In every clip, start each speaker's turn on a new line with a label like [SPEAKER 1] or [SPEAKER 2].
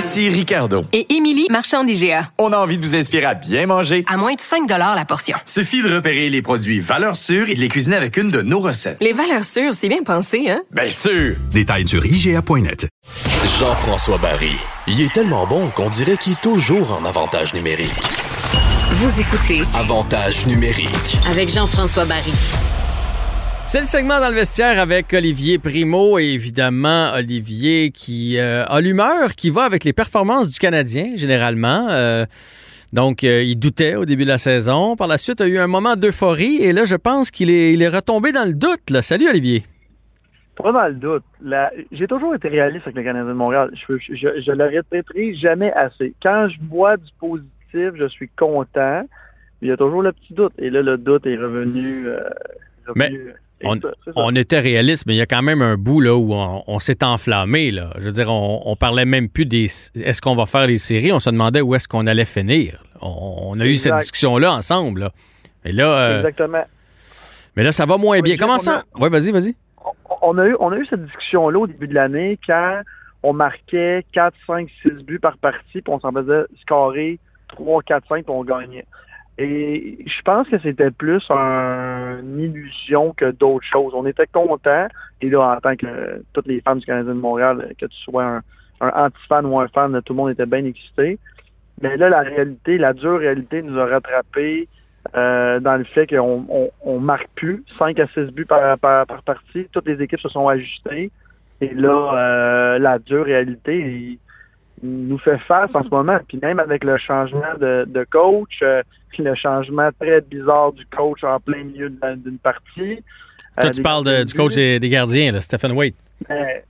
[SPEAKER 1] Ici Ricardo.
[SPEAKER 2] Et Émilie, marchand d'IGA.
[SPEAKER 1] On a envie de vous inspirer à bien manger.
[SPEAKER 2] À moins de 5 la portion.
[SPEAKER 1] Suffit de repérer les produits valeurs sûres et de les cuisiner avec une de nos recettes.
[SPEAKER 2] Les valeurs sûres, c'est bien pensé, hein?
[SPEAKER 1] Bien sûr!
[SPEAKER 3] Détails sur IGA.net.
[SPEAKER 4] Jean-François Barry. Il est tellement bon qu'on dirait qu'il est toujours en avantage numérique.
[SPEAKER 5] Vous écoutez
[SPEAKER 4] Avantage numérique.
[SPEAKER 5] avec Jean-François Barry.
[SPEAKER 6] C'est le segment dans le vestiaire avec Olivier Primo et évidemment Olivier qui euh, a l'humeur qui va avec les performances du Canadien généralement. Euh, donc euh, il doutait au début de la saison. Par la suite, il a eu un moment d'euphorie et là je pense qu'il est, il est retombé dans le doute. Là. Salut Olivier.
[SPEAKER 7] Pas dans le doute. La- J'ai toujours été réaliste avec le Canadien de Montréal. Je, je, je, je le répéterai jamais assez. Quand je vois du positif, je suis content. Il y a toujours le petit doute. Et là, le doute est revenu. euh, revenu- et
[SPEAKER 6] On,
[SPEAKER 7] ça,
[SPEAKER 6] était réaliste, mais il y a quand même un bout là où on, on s'est enflammé. Là. Je veux dire, on, on parlait même plus des est-ce qu'on va faire les séries? On se demandait où est-ce qu'on allait finir. On, a eu cette discussion-là ensemble. Là. Et là, euh,
[SPEAKER 7] Exactement.
[SPEAKER 6] mais là, ça va moins bien. Comment ça?
[SPEAKER 7] a-
[SPEAKER 6] Oui, vas-y, vas-y.
[SPEAKER 7] on a eu, on a eu cette discussion-là au début de l'année quand on marquait 4, 5, 6 buts par partie, puis on s'en faisait scorer 3, 4, 5, puis on gagnait. Et je pense que c'était plus un- une illusion que d'autres choses. On était contents, et là, en tant que toutes les fans du Canadien de Montréal, que tu sois un, anti-fan ou un fan, tout le monde était bien excité. Mais là, la réalité, la dure réalité nous a rattrapés euh, dans le fait qu'on on, on marque plus 5 à 6 buts par, par, par partie. Toutes les équipes se sont ajustées. Et là, euh, la dure réalité nous fait face en ce moment. Puis même avec le changement de, de coach, euh, le changement très bizarre du coach en plein milieu d'une partie.
[SPEAKER 6] Toi,
[SPEAKER 7] euh,
[SPEAKER 6] tu
[SPEAKER 7] des
[SPEAKER 6] parles de- du coach des, des gardiens, là, Stephen Waite.
[SPEAKER 7] Mais,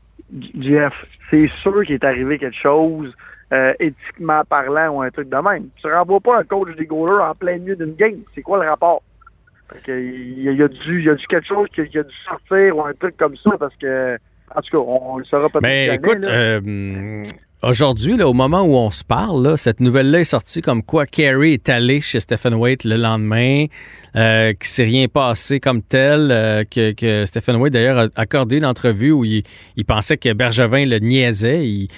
[SPEAKER 7] Jeff, c'est sûr qu'il est arrivé quelque chose, euh, éthiquement parlant, ou un truc de même. Tu ne renvoies pas un coach des goalers en plein milieu d'une game. C'est quoi le rapport? Fait que, il, y a, il y a dû, il y a dû quelque chose qui, a dû sortir ou un truc comme ça parce que, en tout cas, on, le saura peut-être
[SPEAKER 6] Mais
[SPEAKER 7] jamais,
[SPEAKER 6] écoute, euh, aujourd'hui, là, au moment où on se parle, là, cette nouvelle-là est sortie comme quoi Carey est allé chez Stephen Waite le lendemain, euh, qu'il s'est rien passé comme tel, euh, que, que Stephen Waite d'ailleurs a accordé une entrevue où il, il pensait que Bergevin le niaisait. Il,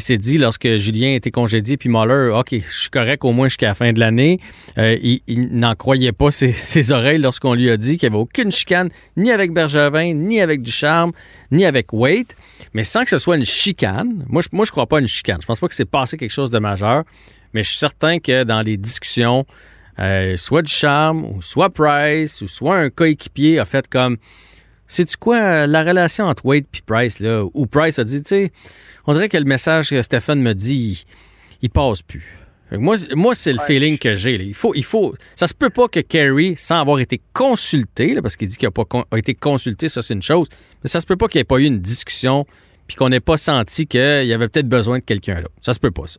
[SPEAKER 6] s'est dit lorsque Julien était congédié, puis Muller, OK, je suis correct au moins jusqu'à la fin de l'année. Euh, il n'en croyait pas ses, ses oreilles lorsqu'on lui a dit qu'il n'y avait aucune chicane, ni avec Bergevin, ni avec Ducharme, ni avec Waite mais sans que ce soit une chicane. Moi, je, je crois pas une chicane. Je pense pas que c'est passé quelque chose de majeur, mais je suis certain que dans les discussions, euh, soit du charme, ou soit Price, ou soit un coéquipier a fait comme. Sais-tu quoi, euh, la relation entre Wade et Price, là, où Price a dit, tu sais, on dirait que le message que Stephen me dit, il, il passe plus. Moi, c'est- moi c'est le feeling que j'ai. Il faut, il faut, ça se peut pas que Kerry, sans avoir été consulté, là, parce qu'il dit qu'il n'a pas con- a été consulté, ça c'est une chose, mais ça se peut pas qu'il n'y ait pas eu une discussion puis qu'on n'ait pas senti qu'il y avait peut-être besoin de quelqu'un là. Ça se peut pas, ça.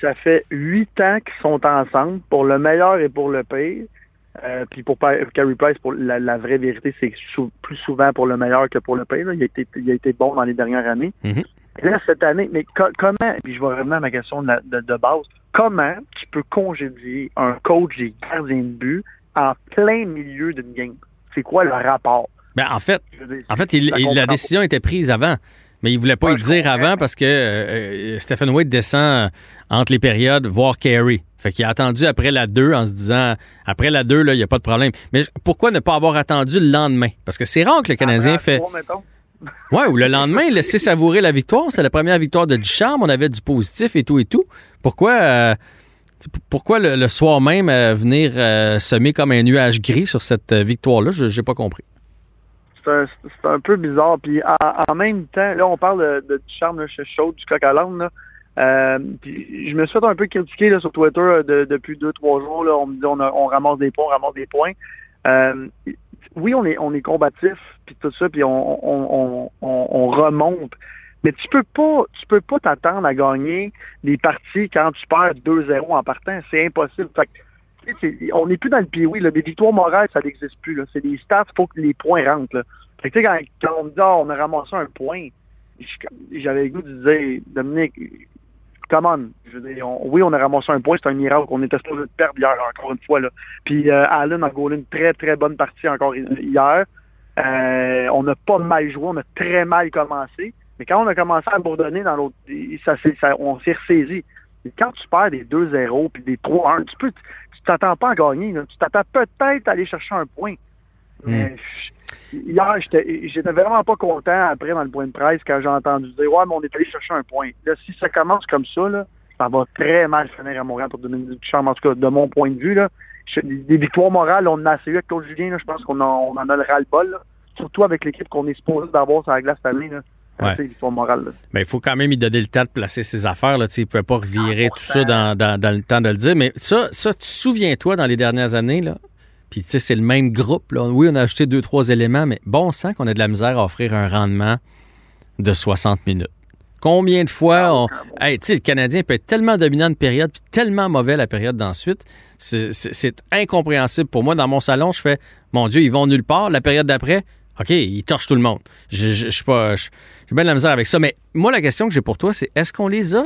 [SPEAKER 7] Ça fait huit ans qu'ils sont ensemble, pour le meilleur et pour le pire. Euh, puis pour Carey Price, pour la, la vraie vérité, c'est sou- plus souvent pour le meilleur que pour le pire. là. Il, a été, il a été bon dans les dernières années.
[SPEAKER 6] Mhm.
[SPEAKER 7] Et là, cette année, mais co- comment, puis je vais revenir à ma question de, la- de- de base, comment tu peux congédier un coach des gardiens de but en plein milieu d'une game? C'est quoi le rapport?
[SPEAKER 6] Ben, en fait, en fait il- la décision était prise avant. Mais il voulait pas
[SPEAKER 7] Ouais,
[SPEAKER 6] dire avant parce que euh, euh, Stephen Wade descend entre les périodes voir Carey. Fait qu'il a attendu après la 2 en se disant après la 2, là, il n'y a pas de problème. Mais pourquoi ne pas avoir attendu le lendemain? Parce que c'est rare que le Canadien fait.
[SPEAKER 7] Trois, mettons.
[SPEAKER 6] Ouais, ou le lendemain, laisser savourer la victoire. C'est la première victoire de Ducharme. On avait du positif et tout et tout. Pourquoi, euh, pourquoi le, le soir même euh, venir euh, semer comme un nuage gris sur cette euh, victoire-là? Je n'ai pas compris.
[SPEAKER 7] C'est un, un peu bizarre. Puis en, en même temps, là, on parle de, de du charme, là, chaud, du coq à l'âne. Euh, puis je me suis fait un peu critiquer là, sur Twitter euh, de- depuis deux, trois jours. Là, on me dit on, on ramasse des points, on ramasse des points. Euh, oui, on est, on est combatif, puis tout ça, puis on, on, on, on, on remonte. Mais tu peux pas, tu peux pas t'attendre à gagner les parties quand tu perds 2-0 en partant. C'est impossible. Fait on n'est plus dans le pied Des victoires morales, ça n'existe plus. C'est des stats, il faut que les points rentrent. Quand, on me dit Ah, on a ramassé un point, j'avais le goût de dire Dominique, come on. Je dire, oui, on a ramassé un point, c'est un miracle. On était supposé de perdre hier, encore une fois. Puis euh, Allen a gaulé une très, très bonne partie encore hi- hier. Euh, on n'a pas mal joué, on a très mal commencé. Mais quand on a commencé à bourdonner dans l'autre, on s'est ressaisi. Mais quand tu perds des 2-0 puis des 3-1, tu peux, tu t'attends pas à gagner. là. Tu t'attends peut-être à aller chercher un point. Mais je- hier, j'étais vraiment pas content après dans le point de presse quand j'ai entendu dire Ouais, mais on est allé chercher un point. Là, si ça commence comme ça, là, ça va très mal finir à Montréal pour Dominique Ducharme, en tout cas, de mon point de vue. Là. Des victoires morales, on en a assez eu avec Claude Julien. Là, je pense qu'on en, on en a le ras-le-bol. Surtout avec l'équipe qu'on est supposé d'avoir sur la glace cette année. Là.
[SPEAKER 6] Ouais.
[SPEAKER 7] C'est victoire morale. là.
[SPEAKER 6] Mais il faut quand même lui donner le temps de placer ses affaires. Là. Il ne pouvait pas revirer tout ça dans, dans- dans le temps de le dire. Mais ça, ça tu te souviens-toi dans les dernières années, là? Puis tu sais, c'est le même groupe. Là. Oui, on a ajouté deux, trois éléments, mais bon sang qu'on a de la misère à offrir un rendement de 60 minutes. Combien de fois on. Hey, tu sais, le Canadien peut être tellement dominant une période, puis tellement mauvais la période d'ensuite. C'est incompréhensible pour moi. Dans mon salon, je fais Mon Dieu, ils vont nulle part. La période d'après, OK, ils torchent tout le monde. Je, je, je suis pas. J'ai bien de la misère avec ça. Mais moi, la question que j'ai pour toi, c'est est-ce qu'on les a?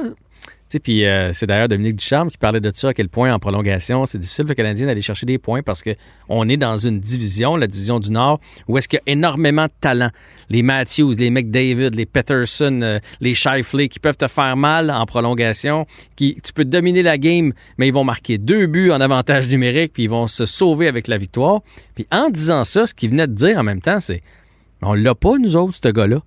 [SPEAKER 6] Puis euh, c'est d'ailleurs Dominique Ducharme qui parlait de ça, à quel point en prolongation, c'est difficile le Canadien d'aller chercher des points parce qu'on est dans une division, la division du Nord, où est-ce qu'il y a énormément de talent. Les Matthews, les McDavid, les Peterson, euh, les Shifley qui peuvent te faire mal en prolongation, qui tu peux dominer la game, mais ils vont marquer deux buts en avantage numérique, puis ils vont se sauver avec la victoire. Puis en disant ça, ce qu'il venait de dire en même temps, c'est on l'a pas, nous autres, ce gars-là.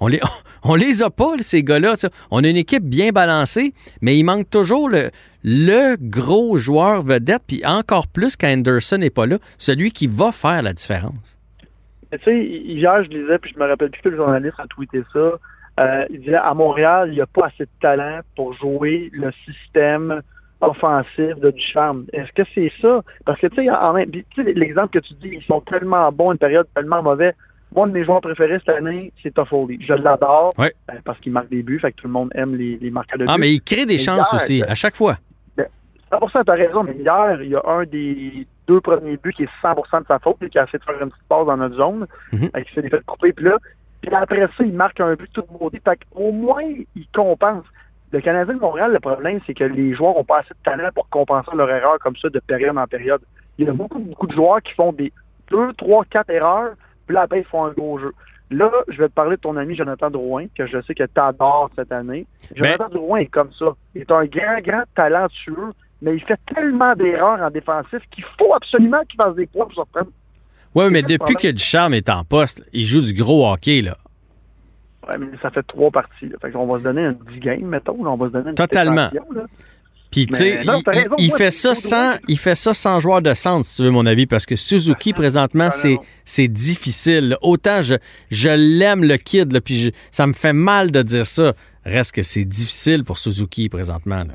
[SPEAKER 6] On les, on les a pas, ces gars-là. On a une équipe bien balancée, mais il manque toujours le, gros joueur vedette, puis encore plus quand Anderson n'est pas là, celui qui va faire la différence.
[SPEAKER 7] Tu sais, hier, je lisais, puis je me rappelle plus que le journaliste a tweeté ça. Euh, il disait à Montréal, il n'y a pas assez de talent pour jouer le système offensif de Ducharme. Est-ce que c'est ça? Parce que, tu sais, l'exemple que tu dis, ils sont tellement bons, une période tellement mauvaise. Moi, un de mes joueurs préférés cette année, c'est Toffoli. Je l'adore
[SPEAKER 6] Ouais.
[SPEAKER 7] euh, parce qu'il marque des buts, fait que tout le monde aime les, les marqueurs de buts.
[SPEAKER 6] Ah, mais il crée des
[SPEAKER 7] Mais
[SPEAKER 6] chances
[SPEAKER 7] hier,
[SPEAKER 6] aussi, à chaque fois.
[SPEAKER 7] 100% t'as raison, mais hier, il y a un des deux premiers buts qui est 100% de sa faute, et qui a essayé de faire une petite passe dans notre zone,
[SPEAKER 6] Mhm.
[SPEAKER 7] et qui s'est fait couper, puis là, puis après ça, il marque un but tout beauté. Fait qu'au moins, il compense. Le Canadien de Montréal, le problème, c'est que les joueurs n'ont pas assez de talent pour compenser leur erreur comme ça de période en période. Il y a beaucoup, beaucoup de joueurs qui font des deux, trois, quatre erreurs, puis là, après, ils font un gros jeu. Là, je vais te parler de ton ami Jonathan Drouin, que je sais que tu adores cette année. Jonathan Drouin est comme ça. Il est un grand, grand talentueux, mais il fait tellement d'erreurs en défensif qu'il faut absolument qu'il fasse des points pour se reprendre.
[SPEAKER 6] Oui, mais depuis que Ducharme est en poste, il joue du gros hockey, là.
[SPEAKER 7] Ouais, mais ça fait trois parties. Là. Fait qu'on va se donner un 10 game, mettons. là. On va se donner une
[SPEAKER 6] Totalement.
[SPEAKER 7] là.
[SPEAKER 6] Puis, tu sais, il, fait
[SPEAKER 7] c'est
[SPEAKER 6] ça sans, il fait ça sans joueur de centre, si tu veux mon avis, parce que Suzuki, présentement, c'est,
[SPEAKER 7] raison.
[SPEAKER 6] c'est difficile. Autant je, je l'aime, le kid, là, puis je- ça me fait mal de dire ça. Reste que c'est difficile pour Suzuki, présentement. Là.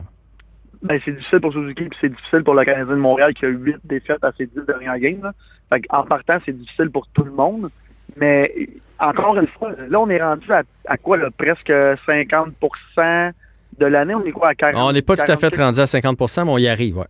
[SPEAKER 7] Ben, c'est difficile pour Suzuki, puis c'est difficile pour le Canadien de Montréal qui a huit défaites à ses dix dernières games. Là. Fait en partant, c'est difficile pour tout le monde. Mais encore une fois, là, on est rendu à, à quoi, là, presque 50 de l'année. On est quoi à 40
[SPEAKER 6] On n'est pas tout à fait
[SPEAKER 7] 46?
[SPEAKER 6] rendu à 50% mais on y arrive, ouais.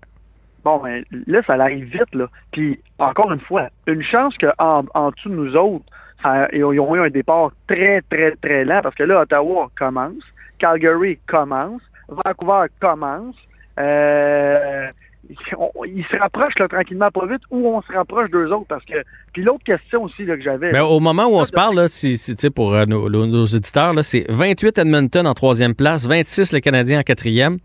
[SPEAKER 7] Bon, ben, là, ça arrive vite, là. Puis, encore une fois, une chance qu'en en dessous de nous autres, ça- ils ont eu un départ très, très, très lent, parce que là, Ottawa commence, Calgary commence, Vancouver commence, euh, ils se rapprochent là, tranquillement, pas vite, ou on se rapproche d'eux autres, parce que... Puis l'autre question aussi là, que j'avais...
[SPEAKER 6] Mais au moment où on
[SPEAKER 7] Ça,
[SPEAKER 6] se parle, là, sais, pour euh, nos auditeurs, là, c'est 28 Edmonton en troisième place, 26 le Canadien en quatrième,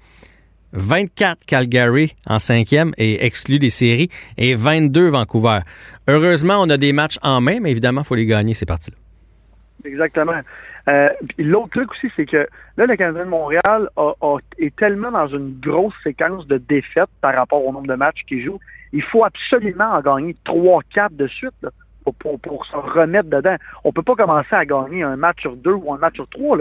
[SPEAKER 6] 24 Calgary en cinquième et exclu des séries, et 22 Vancouver. Heureusement, on a des matchs en main, mais évidemment, il faut les gagner, ces parties-là.
[SPEAKER 7] Exactement. Euh, L'autre truc aussi, c'est que là, le Canadien de Montréal a- a- est tellement dans une grosse séquence de défaites par rapport au nombre de matchs qu'il joue. Il faut absolument en gagner 3-4 de suite là, pour, pour, pour se remettre dedans. On peut pas commencer à gagner un match sur deux ou un match sur trois.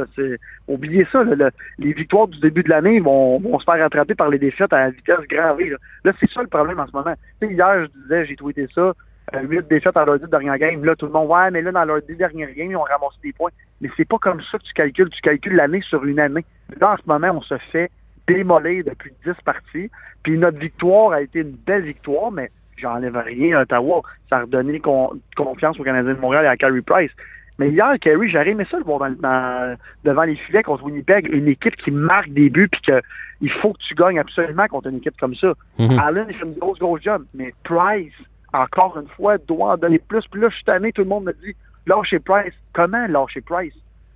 [SPEAKER 7] Oubliez ça. là, le- les victoires du début de l'année vont, vont se faire rattraper par les défaites à la vitesse gravée. Là, Là, c'est ça le problème en ce moment. Hier, je disais, j'ai tweeté ça. Euh, huit défaites dans leurs dix dernières games. Là, tout le monde, ouais, mais là, dans leurs dix dernières games, ils ont ramassé des points. Mais c'est pas comme ça que tu calcules. Tu calcules l'année sur une année. Là, en ce moment, on se fait démolir depuis dix parties. Puis notre victoire a été une belle victoire, mais j'enlève rien à Ottawa. Ça a redonné con- confiance aux Canadiens de Montréal et à Carey Price. Mais hier, Carey, j'aurais aimé ça le voir dans- dans- devant les filets contre Winnipeg, une équipe qui marque des buts puis que il faut que tu gagnes absolument contre une équipe comme ça.
[SPEAKER 6] Mhm.
[SPEAKER 7] Allen, il fait une grosse, grosse job. Mais Price, encore une fois, doit en donner plus. Puis là, je suis tout le monde me dit lâchez Price. Comment lâcher Price?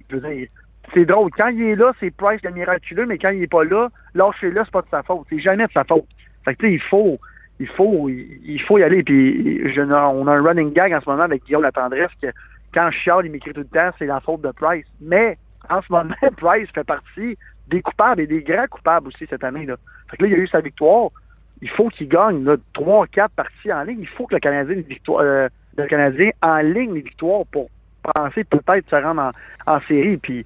[SPEAKER 7] Je veux dire, c'est drôle. Quand il est là, c'est Price le miraculeux, mais quand il est pas là, lâchez-le, c'est pas de sa faute. C'est jamais de sa faute. Fait que il faut. Il faut, il faut y aller. Puis on a un running gag en ce moment avec Guillaume Latendresse que quand je il m'écrit tout le temps, c'est la faute de Price. Mais en ce moment, Price fait partie des coupables et des grands coupables aussi cette année. Là. Fait que là, il y a eu sa victoire. Il faut qu'il gagne 3 quatre parties en ligne. Il faut que le Canadien, victoire, euh, le Canadien en ligne les victoires pour penser peut-être se rendre en, en série. Puis,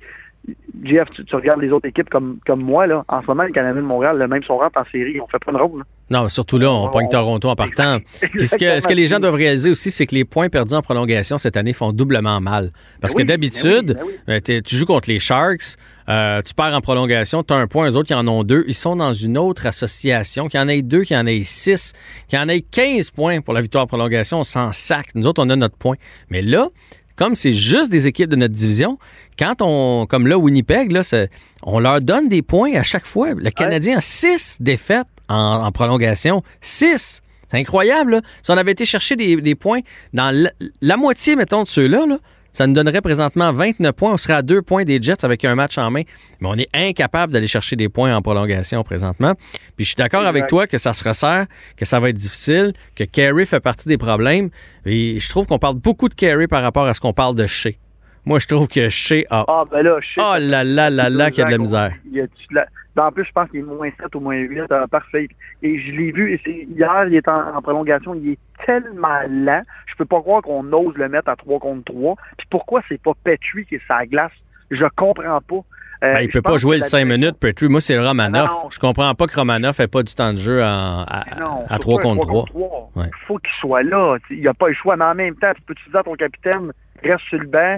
[SPEAKER 7] Jeff, tu, tu regardes les autres équipes comme, comme moi. Là. En ce moment, le Canadien de Montréal, le même son rentre en série. On fait pas de rôle.
[SPEAKER 6] Non, surtout là, on
[SPEAKER 7] On-
[SPEAKER 6] pogne
[SPEAKER 7] on-
[SPEAKER 6] Toronto en partant. Puis ce que, ce que les gens doivent réaliser aussi, c'est que les points perdus en prolongation cette année font doublement mal. Parce
[SPEAKER 7] Ben
[SPEAKER 6] que
[SPEAKER 7] oui,
[SPEAKER 6] d'habitude,
[SPEAKER 7] ben oui, ben
[SPEAKER 6] euh, tu joues contre les Sharks, euh, tu perds en prolongation, tu as un point, eux autres qui en ont deux. Ils sont dans une autre association, qui en ait deux, qui en ait six, qui en ait 15 points pour la victoire en prolongation, on s'en sac. Nous autres, on a notre point. Mais là, comme c'est juste des équipes de notre division, quand on, comme là, Winnipeg, là, on leur donne des points à chaque fois. Le Canadien a six défaites en, en prolongation. Six! C'est incroyable, là. Si on avait été chercher des, des points dans la, la moitié, mettons, de ceux-là, là, ça nous donnerait présentement 29 points. On serait à deux points des Jets avec un match en main. Mais on est incapable d'aller chercher des points en prolongation présentement. Puis je suis d'accord avec toi que ça se resserre, que ça va être difficile, que Carey fait partie des problèmes. Et je trouve qu'on parle beaucoup de Carey par rapport à ce qu'on parle de Shea. Moi, je trouve que Shea a...
[SPEAKER 7] Ah, ben là, sais.
[SPEAKER 6] Oh là là là là qu'il y a de la misère.
[SPEAKER 7] Il y a- en plus, je pense qu'il est moins 7 ou moins 8. euh, parfait. Et je l'ai vu. et hier, il est en, en prolongation. Il est tellement lent. Je peux pas croire qu'on ose le mettre à 3 contre 3. Puis pourquoi c'est pas Petrie qui est sa glace? Je comprends pas. Euh,
[SPEAKER 6] Ben, il peut pas jouer
[SPEAKER 7] que
[SPEAKER 6] le
[SPEAKER 7] la
[SPEAKER 6] 5
[SPEAKER 7] direction-
[SPEAKER 6] minutes, Petrie. Moi, c'est Romanoff.
[SPEAKER 7] Non.
[SPEAKER 6] Je comprends pas que Romanoff ait pas du temps de jeu en- à,
[SPEAKER 7] Non,
[SPEAKER 6] à
[SPEAKER 7] surtout
[SPEAKER 6] 3
[SPEAKER 7] un
[SPEAKER 6] contre 3.
[SPEAKER 7] 3.
[SPEAKER 6] Ouais.
[SPEAKER 7] Il faut qu'il soit là. Il n'y a pas le choix. Mais en même temps, tu peux te dire à ton capitaine, reste sur le banc?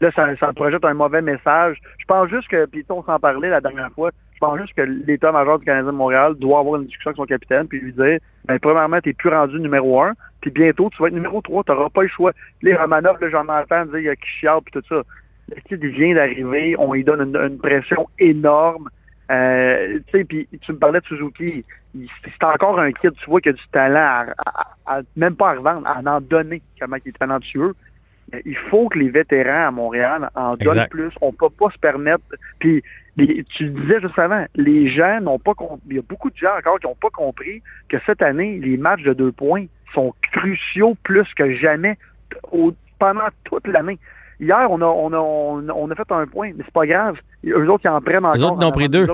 [SPEAKER 7] Là, ça, ça projette un mauvais message. Je pense juste que, puis on s'en parlait la dernière fois, je pense juste que l'état-major du Canadien de Montréal doit avoir une discussion avec son capitaine puis lui dire, ben, premièrement, tu n'es plus rendu numéro un, puis bientôt, tu vas être numéro 3, tu n'auras pas le choix. Les Romanov, là, j'en entends dire, il y a qui chiale puis tout ça. Le kid, il vient d'arriver, on lui donne une, une pression énorme. Euh, tu sais, puis tu me parlais de Suzuki, c'est encore un kid, tu vois qu'il a du talent, à, à- à- même pas à revendre, à en donner, comment il est talentueux. Il faut que les vétérans à Montréal en donnent
[SPEAKER 6] Exact.
[SPEAKER 7] plus. On peut pas se permettre. Puis les- tu le disais juste avant, les gens n'ont pas compris. Il y a beaucoup de gens encore qui n'ont pas compris que cette année, les matchs de deux points sont cruciaux plus que jamais au- pendant toute l'année. Hier, on a, on, a, on, a, on a fait un point, mais c'est pas grave. Eux autres, ils en prennent encore.
[SPEAKER 6] Eux autres, ils en ont
[SPEAKER 7] en
[SPEAKER 6] pris deux.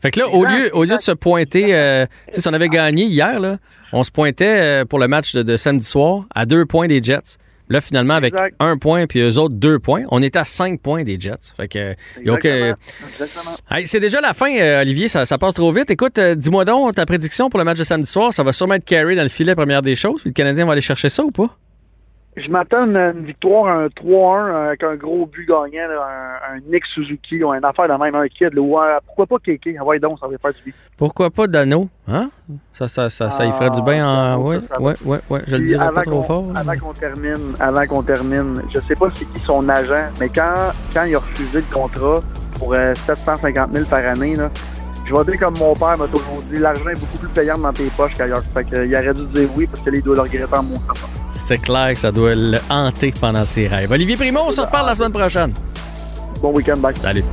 [SPEAKER 6] Fait que là, au lieu, au lieu de se pointer, euh, si on avait gagné hier, là, on se pointait euh, pour le match de, de samedi soir à deux points des Jets. Là, finalement, avec
[SPEAKER 7] Exact.
[SPEAKER 6] un point puis eux autres deux points, on était à cinq points des Jets. Fait que,
[SPEAKER 7] Exactement.
[SPEAKER 6] Hey, c'est déjà la fin, euh, Olivier. Ça, ça passe trop vite. Écoute, euh, dis-moi donc ta prédiction pour le match de samedi soir. Ça va sûrement être carré dans le filet, première des choses. Puis le Canadien va aller chercher ça ou pas?
[SPEAKER 7] Je m'attends à une victoire, un 3-1 euh, avec un gros but gagnant, un, un Nick Suzuki, ou une affaire de même, un kid. Là, pourquoi pas Kéké? Ah ouais, donc, ça va faire du bien.
[SPEAKER 6] Pourquoi pas Dano? Hein? Ça, ça, ça, ça y ferait du bien en. Ouais,
[SPEAKER 7] ça va.
[SPEAKER 6] ouais, ouais, ouais. Je le dirais pas trop fort.
[SPEAKER 7] Avant qu'on termine, avant qu'on termine, je sais pas c'est qui son agent, mais quand, quand il a refusé le contrat pour euh, 750 000 par année, là, je vais dire comme mon père m'a toujours dit, l'argent est beaucoup plus payant dans tes poches qu'ailleurs. Fait que, euh, il aurait dû dire oui parce que les doit le regretter en montant.
[SPEAKER 6] C'est clair que ça doit le hanter pendant ses rêves. Olivier Primo, on se reparle la semaine prochaine.
[SPEAKER 7] Bon week-end, bye.
[SPEAKER 6] Salut.